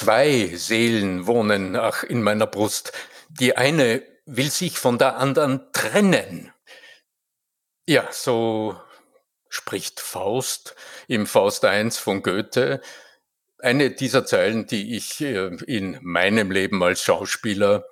Zwei Seelen wohnen ach in meiner Brust. Die eine will sich von der anderen trennen. Ja, so spricht Faust im Faust I von Goethe. Eine dieser Zeilen, die ich äh, in meinem Leben als Schauspieler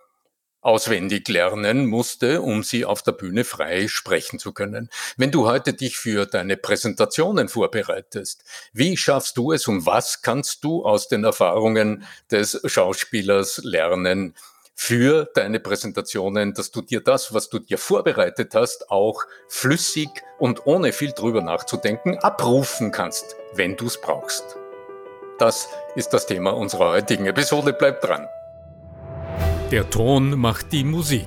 auswendig lernen musste, um sie auf der Bühne frei sprechen zu können. Wenn du heute dich für deine Präsentationen vorbereitest, wie schaffst du es und was kannst du aus den Erfahrungen des Schauspielers lernen für deine Präsentationen, dass du dir das, was du dir vorbereitet hast, auch flüssig und ohne viel drüber nachzudenken abrufen kannst, wenn du es brauchst. Das ist das Thema unserer heutigen Episode. Bleib dran. Der Ton macht die Musik.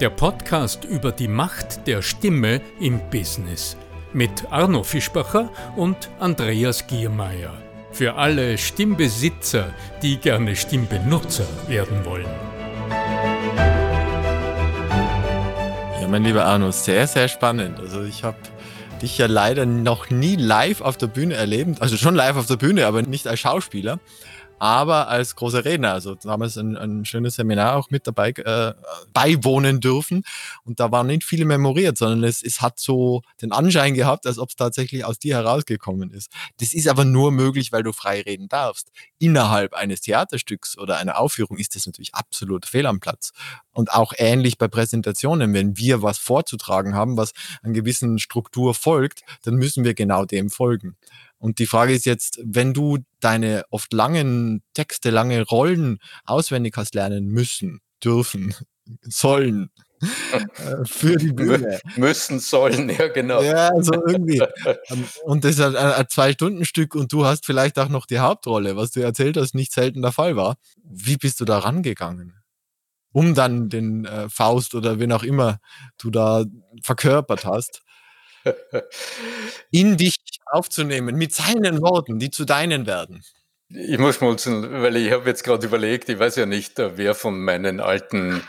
Der Podcast über die Macht der Stimme im Business. Mit Arno Fischbacher und Andreas Giermeier. Für alle Stimmbesitzer, die gerne Stimmbenutzer werden wollen. Ja, mein lieber Arno, sehr, sehr spannend. Also ich habe dich ja leider noch nie live auf der Bühne erlebt. Also schon live auf der Bühne, aber nicht als Schauspieler aber als großer Redner. Also damals ein, ein schönes Seminar auch mit dabei äh, beiwohnen dürfen. Und da waren nicht viele memoriert, sondern es, es hat so den Anschein gehabt, als ob es tatsächlich aus dir herausgekommen ist. Das ist aber nur möglich, weil du frei reden darfst. Innerhalb eines Theaterstücks oder einer Aufführung ist das natürlich absolut fehl am Platz. Und auch ähnlich bei Präsentationen, wenn wir was vorzutragen haben, was an gewissen Struktur folgt, dann müssen wir genau dem folgen. Und die Frage ist jetzt, wenn du deine oft langen Texte, lange Rollen auswendig hast lernen müssen, dürfen, sollen, äh, für die Bühne. Müssen, sollen, ja genau. Ja, so irgendwie. Ähm, und das ist ein, ein Zwei-Stunden-Stück und du hast vielleicht auch noch die Hauptrolle, was du erzählt hast, nicht selten der Fall war. Wie bist du da rangegangen? Um dann den äh, Faust oder wen auch immer du da verkörpert hast, in dich aufzunehmen, mit seinen Worten, die zu deinen werden. Ich muss schmunzeln, weil ich habe jetzt gerade überlegt, ich weiß ja nicht, äh, wer von meinen alten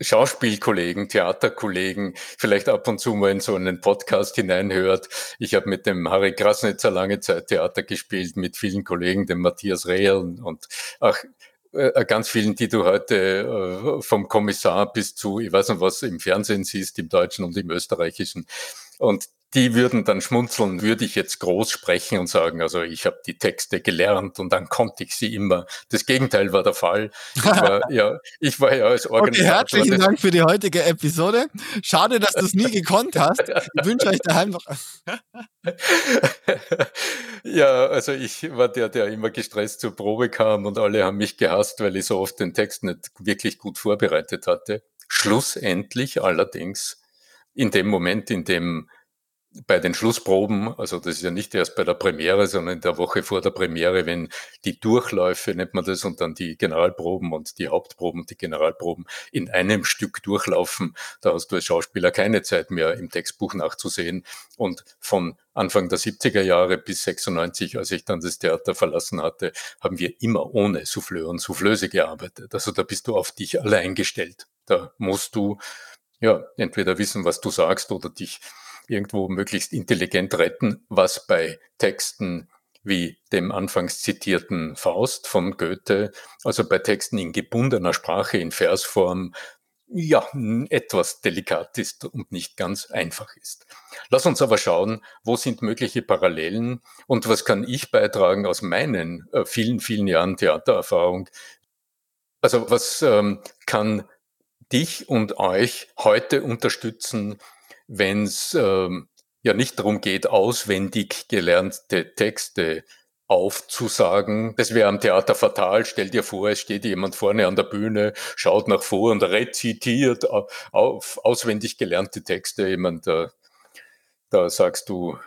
Schauspielkollegen, Theaterkollegen vielleicht ab und zu mal in so einen Podcast hineinhört. Ich habe mit dem Harry Krasnitzer lange Zeit Theater gespielt, mit vielen Kollegen, dem Matthias Rehl und ach, äh, ganz vielen, die du heute äh, vom Kommissar bis zu, ich weiß nicht was, im Fernsehen siehst, im deutschen und im österreichischen. Und die würden dann schmunzeln, würde ich jetzt groß sprechen und sagen, also ich habe die Texte gelernt und dann konnte ich sie immer. Das Gegenteil war der Fall. Ich war ja, ich war ja als Organisator. Okay, herzlichen Dank für die heutige Episode. Schade, dass du es nie gekonnt hast. Ich wünsche euch daheim noch. ja, also ich war der, der immer gestresst zur Probe kam und alle haben mich gehasst, weil ich so oft den Text nicht wirklich gut vorbereitet hatte. Schlussendlich allerdings in dem Moment, in dem bei den Schlussproben, also das ist ja nicht erst bei der Premiere, sondern in der Woche vor der Premiere, wenn die Durchläufe, nennt man das, und dann die Generalproben und die Hauptproben, die Generalproben in einem Stück durchlaufen, da hast du als Schauspieler keine Zeit mehr im Textbuch nachzusehen. Und von Anfang der 70er Jahre bis 96, als ich dann das Theater verlassen hatte, haben wir immer ohne Souffleur und Soufflöse gearbeitet. Also da bist du auf dich allein gestellt. Da musst du ja entweder wissen, was du sagst oder dich irgendwo möglichst intelligent retten, was bei Texten wie dem anfangs zitierten Faust von Goethe, also bei Texten in gebundener Sprache, in Versform, ja, etwas delikat ist und nicht ganz einfach ist. Lass uns aber schauen, wo sind mögliche Parallelen und was kann ich beitragen aus meinen äh, vielen, vielen Jahren Theatererfahrung. Also was ähm, kann dich und euch heute unterstützen, wenn es ähm, ja nicht darum geht, auswendig gelernte Texte aufzusagen. Das wäre am Theater fatal. Stell dir vor, es steht jemand vorne an der Bühne, schaut nach vor und rezitiert auf auswendig gelernte Texte. Jemand, da, da sagst du,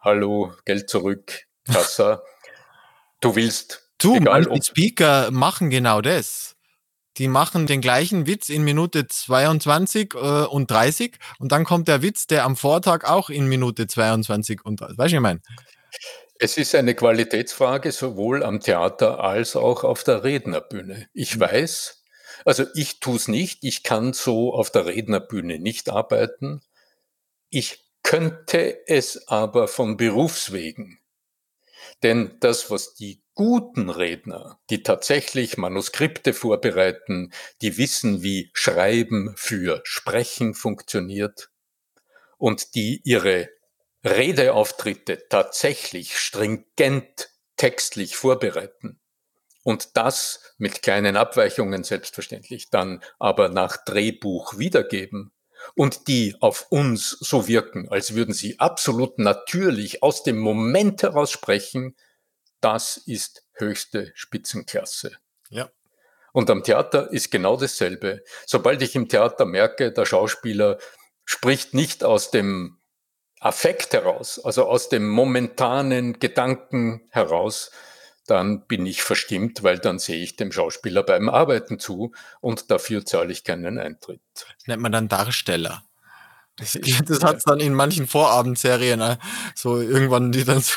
hallo, Geld zurück, Kassa. Du willst. Du, egal, manche Speaker machen genau das die machen den gleichen Witz in Minute 22 äh, und 30 und dann kommt der Witz, der am Vortag auch in Minute 22 und 30. Weißt du, ich meine? Es ist eine Qualitätsfrage sowohl am Theater als auch auf der Rednerbühne. Ich mhm. weiß, also ich tue es nicht, ich kann so auf der Rednerbühne nicht arbeiten. Ich könnte es aber von Berufswegen. Denn das, was die guten Redner, die tatsächlich Manuskripte vorbereiten, die wissen, wie Schreiben für Sprechen funktioniert und die ihre Redeauftritte tatsächlich stringent textlich vorbereiten. Und das mit kleinen Abweichungen selbstverständlich dann aber nach Drehbuch wiedergeben und die auf uns so wirken, als würden sie absolut natürlich aus dem Moment heraus sprechen, das ist höchste Spitzenklasse. Ja. Und am Theater ist genau dasselbe. Sobald ich im Theater merke, der Schauspieler spricht nicht aus dem Affekt heraus, also aus dem momentanen Gedanken heraus, dann bin ich verstimmt, weil dann sehe ich dem Schauspieler beim Arbeiten zu und dafür zahle ich keinen Eintritt. Das nennt man dann Darsteller. Das, das hat es dann in manchen Vorabendserien, äh, so irgendwann, die dann so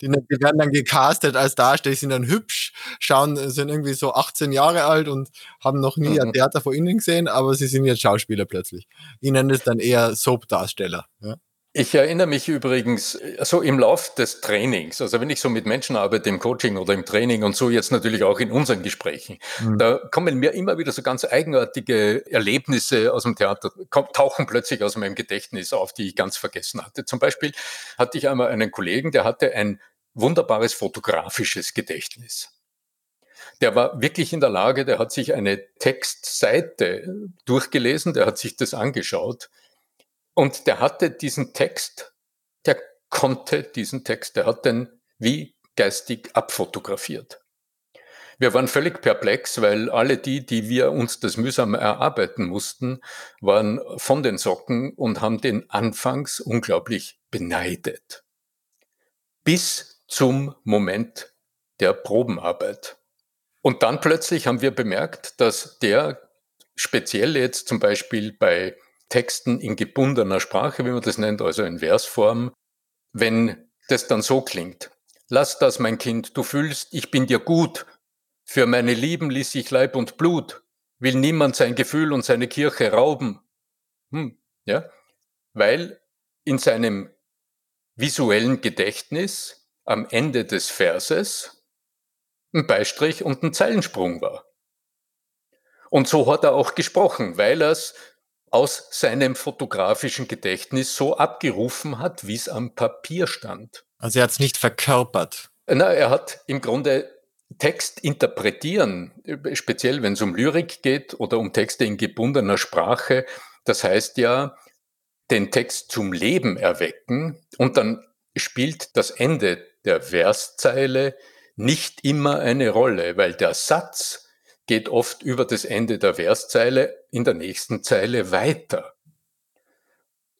die, die, werden dann gecastet als Darsteller, sind dann hübsch, schauen, sind irgendwie so 18 Jahre alt und haben noch nie mhm. ein Theater vor ihnen gesehen, aber sie sind jetzt Schauspieler plötzlich. Ihnen ist dann eher Soap-Darsteller. Ja? Ich erinnere mich übrigens äh, so im Lauf des Trainings, also wenn ich so mit Menschen arbeite im Coaching oder im Training und so jetzt natürlich auch in unseren Gesprächen, mhm. da kommen mir immer wieder so ganz eigenartige Erlebnisse aus dem Theater, tauchen plötzlich aus meinem Gedächtnis auf, die ich ganz vergessen hatte. Zum Beispiel hatte ich einmal einen Kollegen, der hatte ein wunderbares fotografisches Gedächtnis. Der war wirklich in der Lage, der hat sich eine Textseite durchgelesen, der hat sich das angeschaut und der hatte diesen Text, der konnte diesen Text, der hat den wie geistig abfotografiert. Wir waren völlig perplex, weil alle die, die wir uns das mühsam erarbeiten mussten, waren von den Socken und haben den anfangs unglaublich beneidet. Bis zum Moment der Probenarbeit. Und dann plötzlich haben wir bemerkt, dass der speziell jetzt zum Beispiel bei Texten in gebundener Sprache, wie man das nennt, also in Versform, wenn das dann so klingt. Lass das, mein Kind, du fühlst, ich bin dir gut. Für meine Lieben ließ ich Leib und Blut. Will niemand sein Gefühl und seine Kirche rauben. Hm, ja? Weil in seinem visuellen Gedächtnis am Ende des Verses ein Beistrich und ein Zeilensprung war. Und so hat er auch gesprochen, weil er es aus seinem fotografischen Gedächtnis so abgerufen hat, wie es am Papier stand. Also er hat es nicht verkörpert. Na, er hat im Grunde Text interpretieren, speziell wenn es um Lyrik geht oder um Texte in gebundener Sprache. Das heißt ja, den Text zum Leben erwecken und dann spielt das Ende der Verszeile nicht immer eine Rolle, weil der Satz geht oft über das Ende der Verszeile in der nächsten Zeile weiter.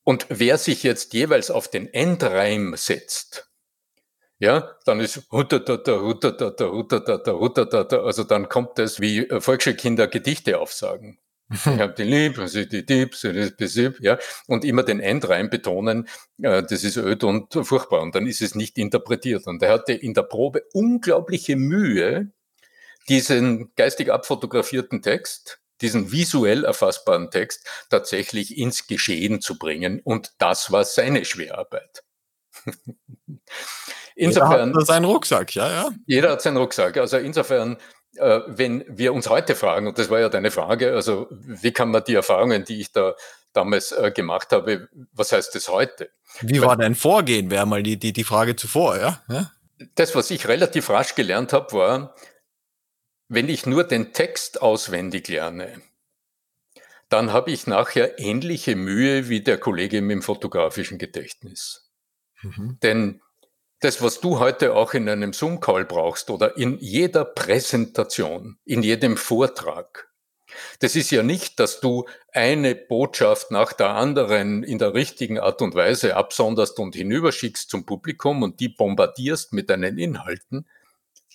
Und wer sich jetzt jeweils auf den Endreim setzt, ja, dann ist huttatata, huttatata, huttatata, huttatata, also dann kommt das wie Volksschulkinder Gedichte aufsagen. Ich habe die lieb, also die Dieb, ja, und immer den Endreim betonen, äh, das ist öd und furchtbar, und dann ist es nicht interpretiert. Und er hatte in der Probe unglaubliche Mühe, diesen geistig abfotografierten Text, diesen visuell erfassbaren Text tatsächlich ins Geschehen zu bringen. Und das war seine Schwerarbeit. insofern. Jeder hat seinen Rucksack, ja, ja. Jeder hat seinen Rucksack. Also insofern, äh, wenn wir uns heute fragen, und das war ja deine Frage, also wie kann man die Erfahrungen, die ich da damals äh, gemacht habe, was heißt das heute? Wie war dein Vorgehen, wäre mal die, die, die Frage zuvor, ja? ja? Das, was ich relativ rasch gelernt habe, war, wenn ich nur den Text auswendig lerne, dann habe ich nachher ähnliche Mühe wie der Kollege mit dem fotografischen Gedächtnis. Mhm. Denn das, was du heute auch in einem Zoom-Call brauchst oder in jeder Präsentation, in jedem Vortrag, das ist ja nicht, dass du eine Botschaft nach der anderen in der richtigen Art und Weise absonderst und hinüberschickst zum Publikum und die bombardierst mit deinen Inhalten,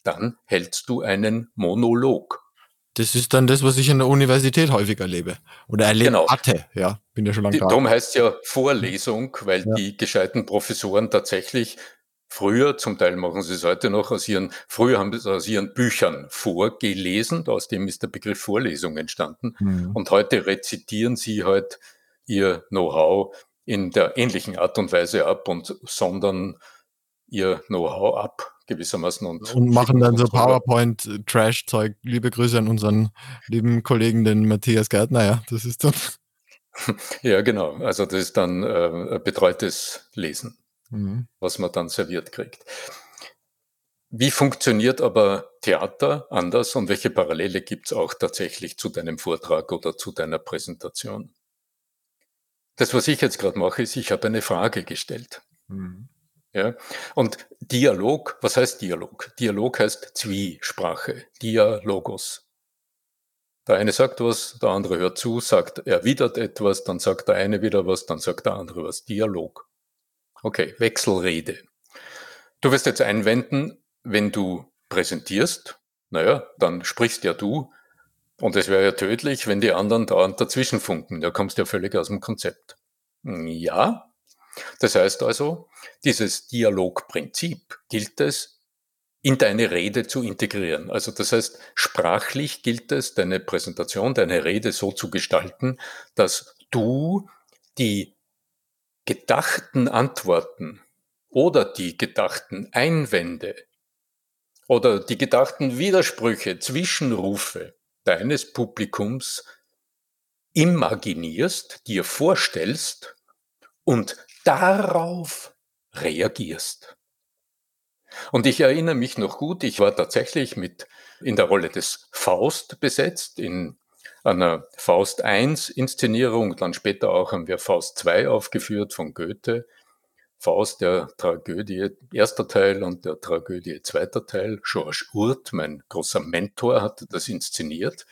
dann hältst du einen Monolog. Das ist dann das, was ich an der Universität häufig erlebe oder erlebt genau. hatte. Ja, bin ja schon lange da. Darum heißt es ja Vorlesung, weil ja. die gescheiten Professoren tatsächlich früher, zum Teil machen sie es heute noch, aus ihren, früher haben sie aus ihren Büchern vorgelesen, aus dem ist der Begriff Vorlesung entstanden. Mhm. Und heute rezitieren sie halt ihr Know-how in der ähnlichen Art und Weise ab und sondern ihr Know-how ab gewissermaßen. Und, und machen dann so PowerPoint-Trash-Zeug. Liebe Grüße an unseren lieben Kollegen, den Matthias Gärtner. Ja, das ist dann. Ja, genau. Also das ist dann äh, betreutes Lesen, mhm. was man dann serviert kriegt. Wie funktioniert aber Theater anders und welche Parallele gibt es auch tatsächlich zu deinem Vortrag oder zu deiner Präsentation? Das, was ich jetzt gerade mache, ist, ich habe eine Frage gestellt. Mhm. Ja? Und Dialog, was heißt Dialog? Dialog heißt Zwiesprache, Dialogos. Der eine sagt was, der andere hört zu, sagt, erwidert etwas, dann sagt der eine wieder was, dann sagt der andere was. Dialog. Okay, Wechselrede. Du wirst jetzt einwenden, wenn du präsentierst, naja, dann sprichst ja du. Und es wäre ja tödlich, wenn die anderen dauernd dazwischen funken. Da kommst du ja völlig aus dem Konzept. Ja. Das heißt also, dieses Dialogprinzip gilt es in deine Rede zu integrieren. Also das heißt, sprachlich gilt es, deine Präsentation, deine Rede so zu gestalten, dass du die gedachten Antworten oder die gedachten Einwände oder die gedachten Widersprüche, Zwischenrufe deines Publikums imaginierst, dir vorstellst und darauf reagierst. Und ich erinnere mich noch gut, ich war tatsächlich mit in der Rolle des Faust besetzt, in einer Faust I Inszenierung, dann später auch haben wir Faust II aufgeführt von Goethe. Faust der Tragödie erster Teil und der Tragödie zweiter Teil. George Urt, mein großer Mentor, hatte das inszeniert.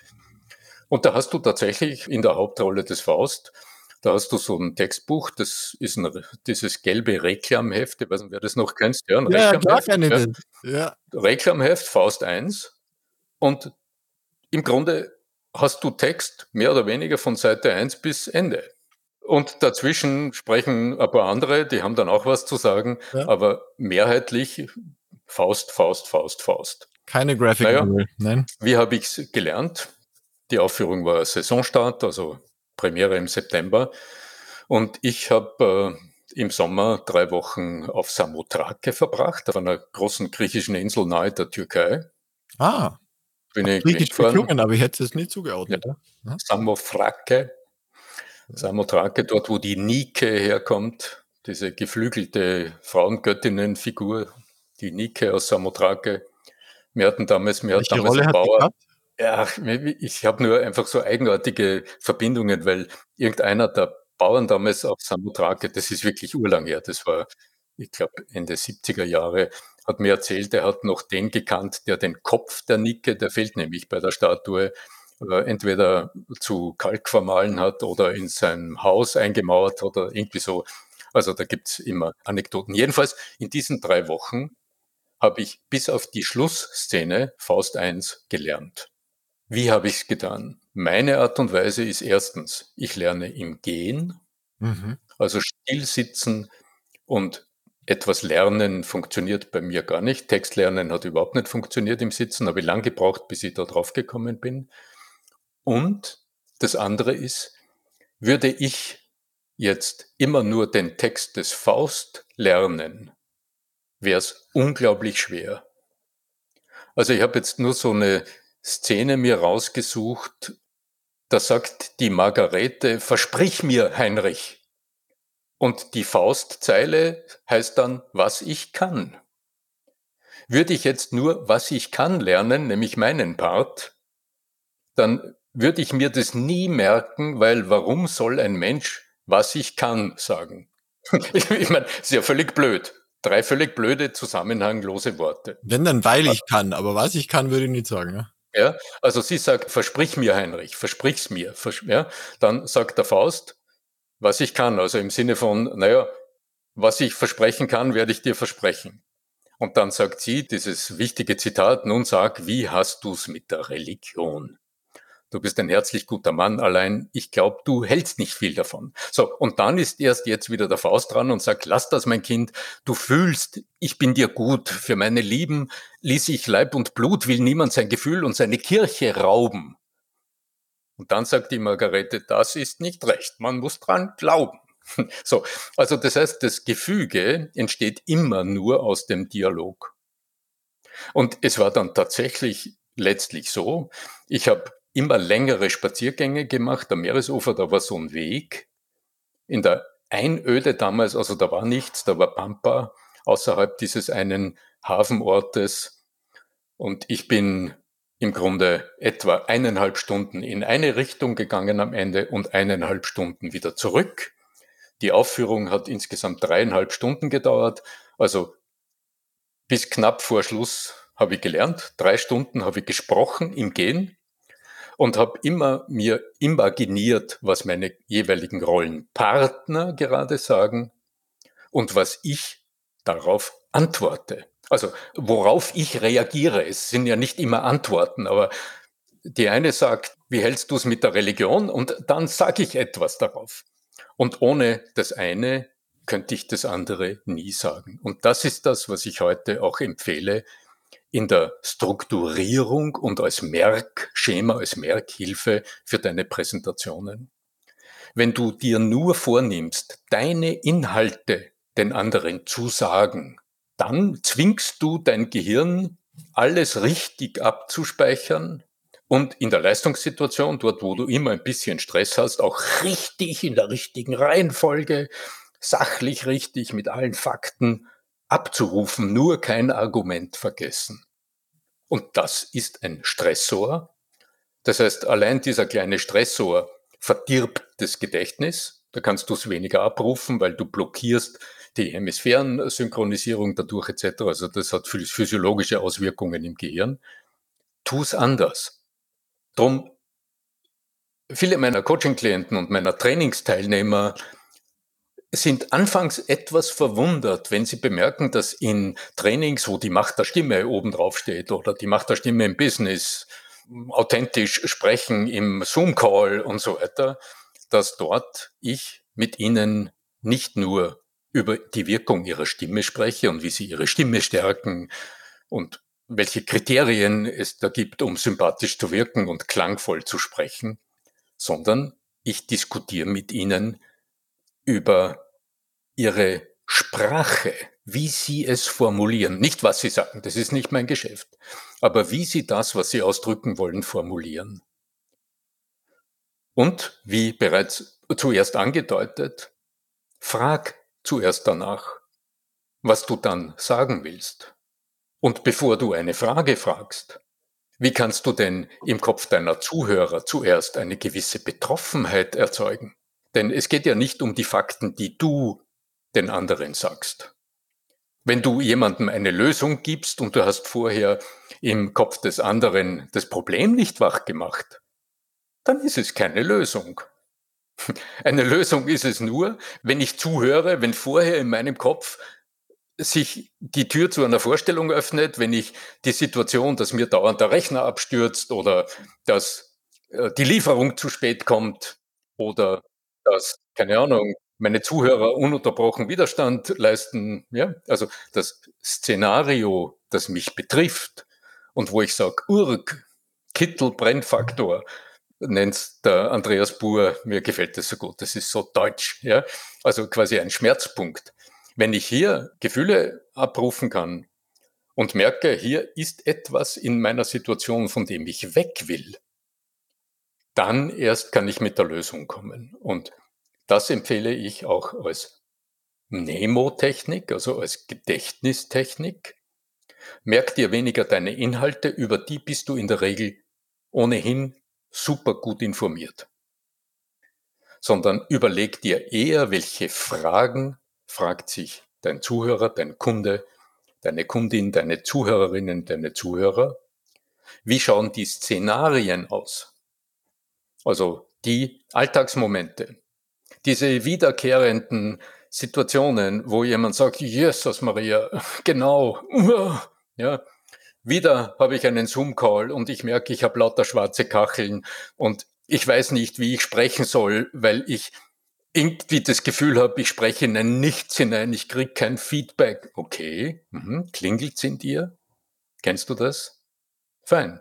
Und da hast du tatsächlich in der Hauptrolle des Faust, da hast du so ein Textbuch, das ist ein, dieses gelbe Reklamheft, ich weiß nicht, wer das noch kennst. Ja, ein ja, Reklamheft, ja. ja. Reklamheft, Faust 1. Und im Grunde hast du Text mehr oder weniger von Seite 1 bis Ende. Und dazwischen sprechen ein paar andere, die haben dann auch was zu sagen, ja. aber mehrheitlich Faust, Faust, Faust, Faust. Keine Graphic naja, nein. Wie habe ich es gelernt? Die Aufführung war Saisonstart, also Premiere im September. Und ich habe äh, im Sommer drei Wochen auf Samothrake verbracht, auf einer großen griechischen Insel nahe der Türkei. Ah, bin ich griechisch geklungen, aber ich hätte es nicht zugeordnet. Ja. Ja. Samothrake Samothrake, dort wo die Nike herkommt, diese geflügelte Frauengöttinnenfigur, die Nike aus Samothrake. Wir hatten damals, wir Welche damals Rolle einen Bauer. Ja, ich habe nur einfach so eigenartige Verbindungen, weil irgendeiner der Bauern damals auf Samothrake, das ist wirklich urlang her, das war, ich glaube, Ende 70er Jahre, hat mir erzählt, er hat noch den gekannt, der den Kopf der Nike, der fehlt nämlich bei der Statue, äh, entweder zu Kalk vermahlen hat oder in sein Haus eingemauert oder irgendwie so. Also da gibt's immer Anekdoten. Jedenfalls in diesen drei Wochen habe ich bis auf die Schlussszene Faust 1 gelernt. Wie habe ich es getan? Meine Art und Weise ist erstens, ich lerne im Gehen, mhm. also still sitzen und etwas lernen funktioniert bei mir gar nicht. Textlernen hat überhaupt nicht funktioniert im Sitzen, habe ich lang gebraucht, bis ich da drauf gekommen bin. Und das andere ist, würde ich jetzt immer nur den Text des Faust lernen, wäre es unglaublich schwer. Also ich habe jetzt nur so eine Szene mir rausgesucht, da sagt die Margarete, versprich mir, Heinrich. Und die Faustzeile heißt dann, was ich kann. Würde ich jetzt nur, was ich kann lernen, nämlich meinen Part, dann würde ich mir das nie merken, weil warum soll ein Mensch, was ich kann, sagen? ich, ich meine, ist ja völlig blöd. Drei völlig blöde, zusammenhanglose Worte. Wenn dann, weil ich kann, aber was ich kann, würde ich nicht sagen. Ja? Ja, also sie sagt, versprich mir, Heinrich, versprich's mir. Vers ja, dann sagt der Faust, was ich kann, also im Sinne von, naja, was ich versprechen kann, werde ich dir versprechen. Und dann sagt sie dieses wichtige Zitat, nun sag, wie hast du's mit der Religion? Du bist ein herzlich guter Mann, allein ich glaube, du hältst nicht viel davon. So, und dann ist erst jetzt wieder der Faust dran und sagt, lass das, mein Kind, du fühlst, ich bin dir gut, für meine Lieben ließ ich Leib und Blut, will niemand sein Gefühl und seine Kirche rauben. Und dann sagt die Margarete, das ist nicht recht, man muss dran glauben. So, also das heißt, das Gefüge entsteht immer nur aus dem Dialog. Und es war dann tatsächlich letztlich so, ich habe immer längere Spaziergänge gemacht am Meeresufer, da war so ein Weg. In der Einöde damals, also da war nichts, da war Pampa außerhalb dieses einen Hafenortes. Und ich bin im Grunde etwa eineinhalb Stunden in eine Richtung gegangen am Ende und eineinhalb Stunden wieder zurück. Die Aufführung hat insgesamt dreieinhalb Stunden gedauert. Also bis knapp vor Schluss habe ich gelernt. Drei Stunden habe ich gesprochen im Gehen und habe immer mir imaginiert, was meine jeweiligen Rollenpartner gerade sagen und was ich darauf antworte. Also worauf ich reagiere. Es sind ja nicht immer Antworten, aber die eine sagt, wie hältst du es mit der Religion? Und dann sage ich etwas darauf. Und ohne das eine könnte ich das andere nie sagen. Und das ist das, was ich heute auch empfehle in der Strukturierung und als Merkschema, als Merkhilfe für deine Präsentationen. Wenn du dir nur vornimmst, deine Inhalte den anderen zu sagen, dann zwingst du dein Gehirn, alles richtig abzuspeichern und in der Leistungssituation, dort wo du immer ein bisschen Stress hast, auch richtig in der richtigen Reihenfolge, sachlich richtig mit allen Fakten abzurufen, nur kein Argument vergessen. Und das ist ein Stressor. Das heißt, allein dieser kleine Stressor verdirbt das Gedächtnis. Da kannst du es weniger abrufen, weil du blockierst die Hemisphärensynchronisierung dadurch etc. Also das hat physiologische Auswirkungen im Gehirn. Tu es anders. Drum, viele meiner Coaching-Klienten und meiner Trainingsteilnehmer sind anfangs etwas verwundert, wenn sie bemerken, dass in Trainings, wo die Macht der Stimme oben drauf steht oder die Macht der Stimme im Business, authentisch sprechen im Zoom-Call und so weiter, dass dort ich mit ihnen nicht nur über die Wirkung ihrer Stimme spreche und wie sie ihre Stimme stärken und welche Kriterien es da gibt, um sympathisch zu wirken und klangvoll zu sprechen, sondern ich diskutiere mit ihnen über ihre Sprache, wie sie es formulieren. Nicht, was sie sagen, das ist nicht mein Geschäft, aber wie sie das, was sie ausdrücken wollen, formulieren. Und, wie bereits zuerst angedeutet, frag zuerst danach, was du dann sagen willst. Und bevor du eine Frage fragst, wie kannst du denn im Kopf deiner Zuhörer zuerst eine gewisse Betroffenheit erzeugen? Denn es geht ja nicht um die Fakten, die du den anderen sagst. Wenn du jemandem eine Lösung gibst und du hast vorher im Kopf des anderen das Problem nicht wach gemacht, dann ist es keine Lösung. Eine Lösung ist es nur, wenn ich zuhöre, wenn vorher in meinem Kopf sich die Tür zu einer Vorstellung öffnet, wenn ich die Situation, dass mir dauernd der Rechner abstürzt oder dass äh, die Lieferung zu spät kommt oder dass, keine Ahnung, meine Zuhörer ununterbrochen Widerstand leisten. Ja, also das Szenario, das mich betrifft und wo ich sage, Urk, Kittel, Brennfaktor, nennt der Andreas Buhr, mir gefällt das so gut, das ist so deutsch, ja. Also quasi ein Schmerzpunkt. Wenn ich hier Gefühle abrufen kann und merke, hier ist etwas in meiner Situation, von dem ich weg will, dann erst kann ich mit der Lösung kommen. Und das empfehle ich auch als Nemotechnik, also als Gedächtnistechnik. Merk dir weniger deine Inhalte, über die bist du in der Regel ohnehin super gut informiert, sondern überleg dir eher, welche Fragen fragt sich dein Zuhörer, dein Kunde, deine Kundin, deine Zuhörerinnen, deine Zuhörer. Wie schauen die Szenarien aus? Also die Alltagsmomente, diese wiederkehrenden Situationen, wo jemand sagt, Jesus Maria, genau, ja, wieder habe ich einen Zoom-Call und ich merke, ich habe lauter schwarze Kacheln und ich weiß nicht, wie ich sprechen soll, weil ich irgendwie das Gefühl habe, ich spreche in ein Nichts hinein, ich kriege kein Feedback. Okay, mhm. klingelt's in dir? Kennst du das? Fein.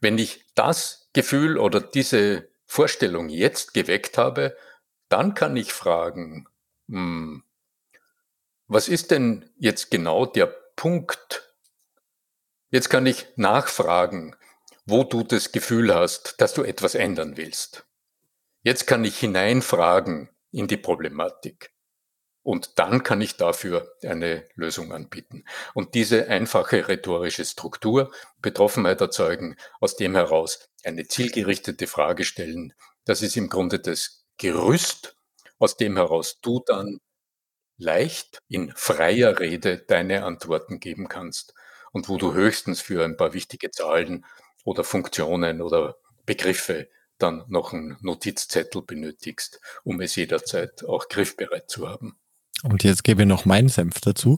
Wenn ich das Gefühl oder diese Vorstellung jetzt geweckt habe, dann kann ich fragen, hm, was ist denn jetzt genau der Punkt, Jetzt kann ich nachfragen, wo du das Gefühl hast, dass du etwas ändern willst. Jetzt kann ich hineinfragen in die Problematik. Und dann kann ich dafür eine Lösung anbieten. Und diese einfache rhetorische Struktur, Betroffenheit erzeugen, aus dem heraus eine zielgerichtete Frage stellen, das ist im Grunde das Gerüst, aus dem heraus du dann leicht in freier Rede deine Antworten geben kannst und wo du höchstens für ein paar wichtige Zahlen oder Funktionen oder Begriffe dann noch einen Notizzettel benötigst, um es jederzeit auch griffbereit zu haben. Und jetzt gebe ich noch meinen Senf dazu,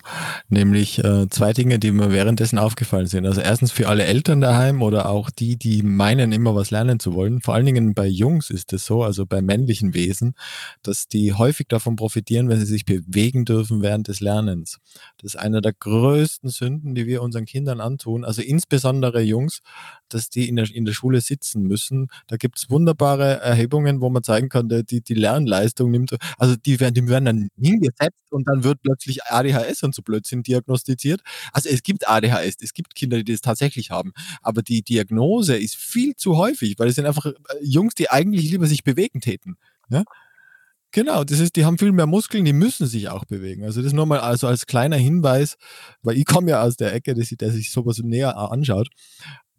nämlich äh, zwei Dinge, die mir währenddessen aufgefallen sind. Also erstens für alle Eltern daheim oder auch die, die meinen, immer was lernen zu wollen. Vor allen Dingen bei Jungs ist es so, also bei männlichen Wesen, dass die häufig davon profitieren, wenn sie sich bewegen dürfen während des Lernens. Das ist einer der größten Sünden, die wir unseren Kindern antun. Also insbesondere Jungs, dass die in der, in der Schule sitzen müssen. Da gibt es wunderbare Erhebungen, wo man zeigen kann, die, die Lernleistung nimmt, also die werden, die werden dann hingesetzt und dann wird plötzlich ADHS und so Blödsinn diagnostiziert. Also es gibt ADHS, es gibt Kinder, die das tatsächlich haben, aber die Diagnose ist viel zu häufig, weil es sind einfach äh, Jungs, die eigentlich lieber sich bewegen täten. Ja? Genau, das ist, die haben viel mehr Muskeln, die müssen sich auch bewegen. Also das nur mal also als kleiner Hinweis, weil ich komme ja aus der Ecke, dass, sich sowas näher anschaut.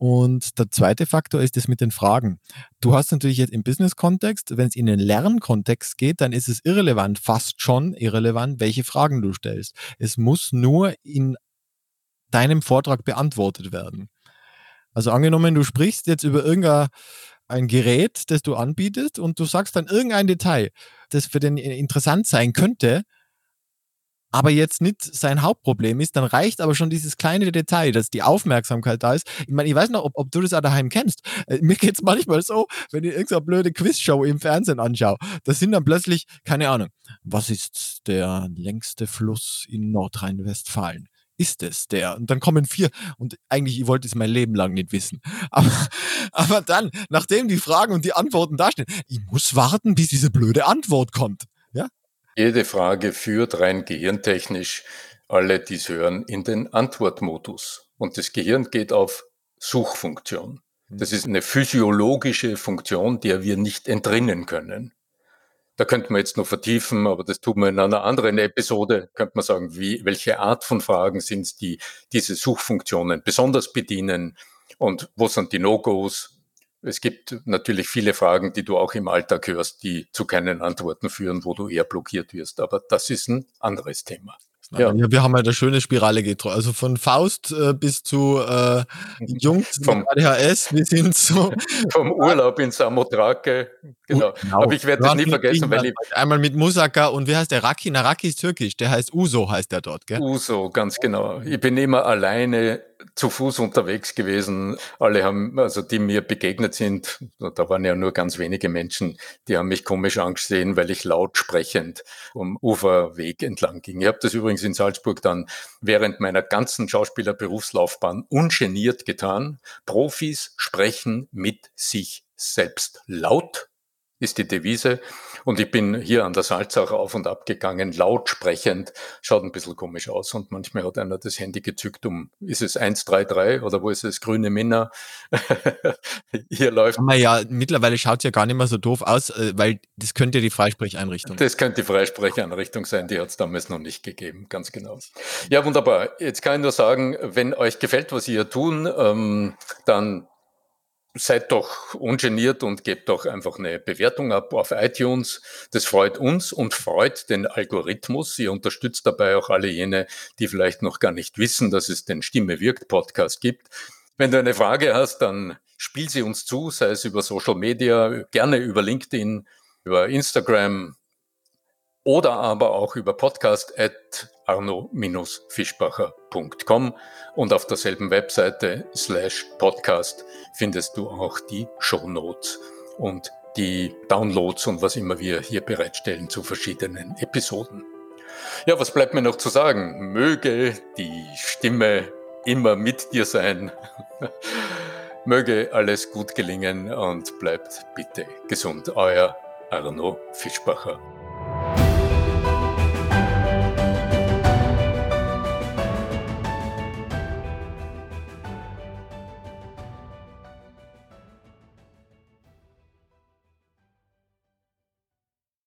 Und der zweite Faktor ist das mit den Fragen. Du hast natürlich jetzt im Business-Kontext, wenn es in den Lernkontext geht, dann ist es irrelevant, fast schon irrelevant, welche Fragen du stellst. Es muss nur in deinem Vortrag beantwortet werden. Also angenommen, du sprichst jetzt über irgendein ein Gerät, das du anbietest und du sagst dann irgendein Detail, das für den interessant sein könnte, aber jetzt nicht sein Hauptproblem ist, dann reicht aber schon dieses kleine Detail, dass die Aufmerksamkeit da ist. Ich meine, ich weiß noch, ob, ob du das auch daheim kennst. Äh, mir geht es manchmal so, wenn ich irgendeine blöde Quizshow im Fernsehen anschaue, da sind dann plötzlich, keine Ahnung, was ist der längste Fluss in Nordrhein-Westfalen? ist es der? Und dann kommen vier. Und eigentlich, ich wollte es mein Leben lang nicht wissen. Aber, aber dann, nachdem die Fragen und die Antworten dastehen, ich muss warten, bis diese blöde Antwort kommt. Ja? Jede Frage führt rein gehirntechnisch alle, die es hören, in den Antwortmodus. Und das Gehirn geht auf Suchfunktion. Mhm. Das ist eine physiologische Funktion, der wir nicht entrinnen können. Da könnte man jetzt noch vertiefen, aber das tut man in einer anderen Episode. Könnte man sagen, wie, welche Art von Fragen sind es, die diese Suchfunktionen besonders bedienen und wo sind die No-Gos, es gibt natürlich viele Fragen, die du auch im Alltag hörst, die zu keinen Antworten führen, wo du eher blockiert wirst. Aber das ist ein anderes Thema. Ja. ja. wir haben halt eine schöne Spirale getroffen. Also von Faust äh, bis zu äh, Jungs vom ADHS bis hin zu vom Urlaub in Samothrake. Genau. genau. Aber ich werde das nie vergessen, weil ich einmal mit Musaka und wie heißt der Raki? Na, Raki ist türkisch. Der heißt Uso, heißt der dort, gell? Uso, ganz genau. Ich bin immer alleine zu Fuß unterwegs gewesen. Alle haben, also die mir begegnet sind, da waren ja nur ganz wenige Menschen, die haben mich komisch angesehen, weil ich laut sprechend um Uferweg entlang ging. Ich habe das übrigens in Salzburg dann während meiner ganzen Schauspielerberufslaufbahn ungeniert getan. Profis sprechen mit sich selbst laut ist die Devise. Und ich bin hier an der Salzach auf und ab gegangen, laut sprechend, schaut ein bisschen komisch aus. Und manchmal hat einer das Handy gezückt um, ist es 133 oder wo ist es, grüne Minna? hier läuft. Aber ja, mittlerweile schaut es ja gar nicht mehr so doof aus, äh, weil das könnte die Freisprecheinrichtung. Das könnte die Freisprecheinrichtung sein, die hat es damals noch nicht gegeben, ganz genau. Ja, wunderbar. Jetzt kann ich nur sagen, wenn euch gefällt, was ihr tun, ähm, dann seid doch ungeniert und gebt doch einfach eine Bewertung ab auf iTunes. Das freut uns und freut den Algorithmus. Ihr unterstützt dabei auch alle jene, die vielleicht noch gar nicht wissen, dass es den Stimme wirkt Podcast gibt. Wenn du eine Frage hast, dann spiel sie uns zu, sei es über Social Media, gerne über LinkedIn, über Instagram oder aber auch über podcast at arno-fischbacher.com und auf derselben Webseite slash podcast findest du auch die Show Notes und die Downloads und was immer wir hier bereitstellen zu verschiedenen Episoden. Ja, was bleibt mir noch zu sagen? Möge die Stimme immer mit dir sein. Möge alles gut gelingen und bleibt bitte gesund. Euer Arno Fischbacher.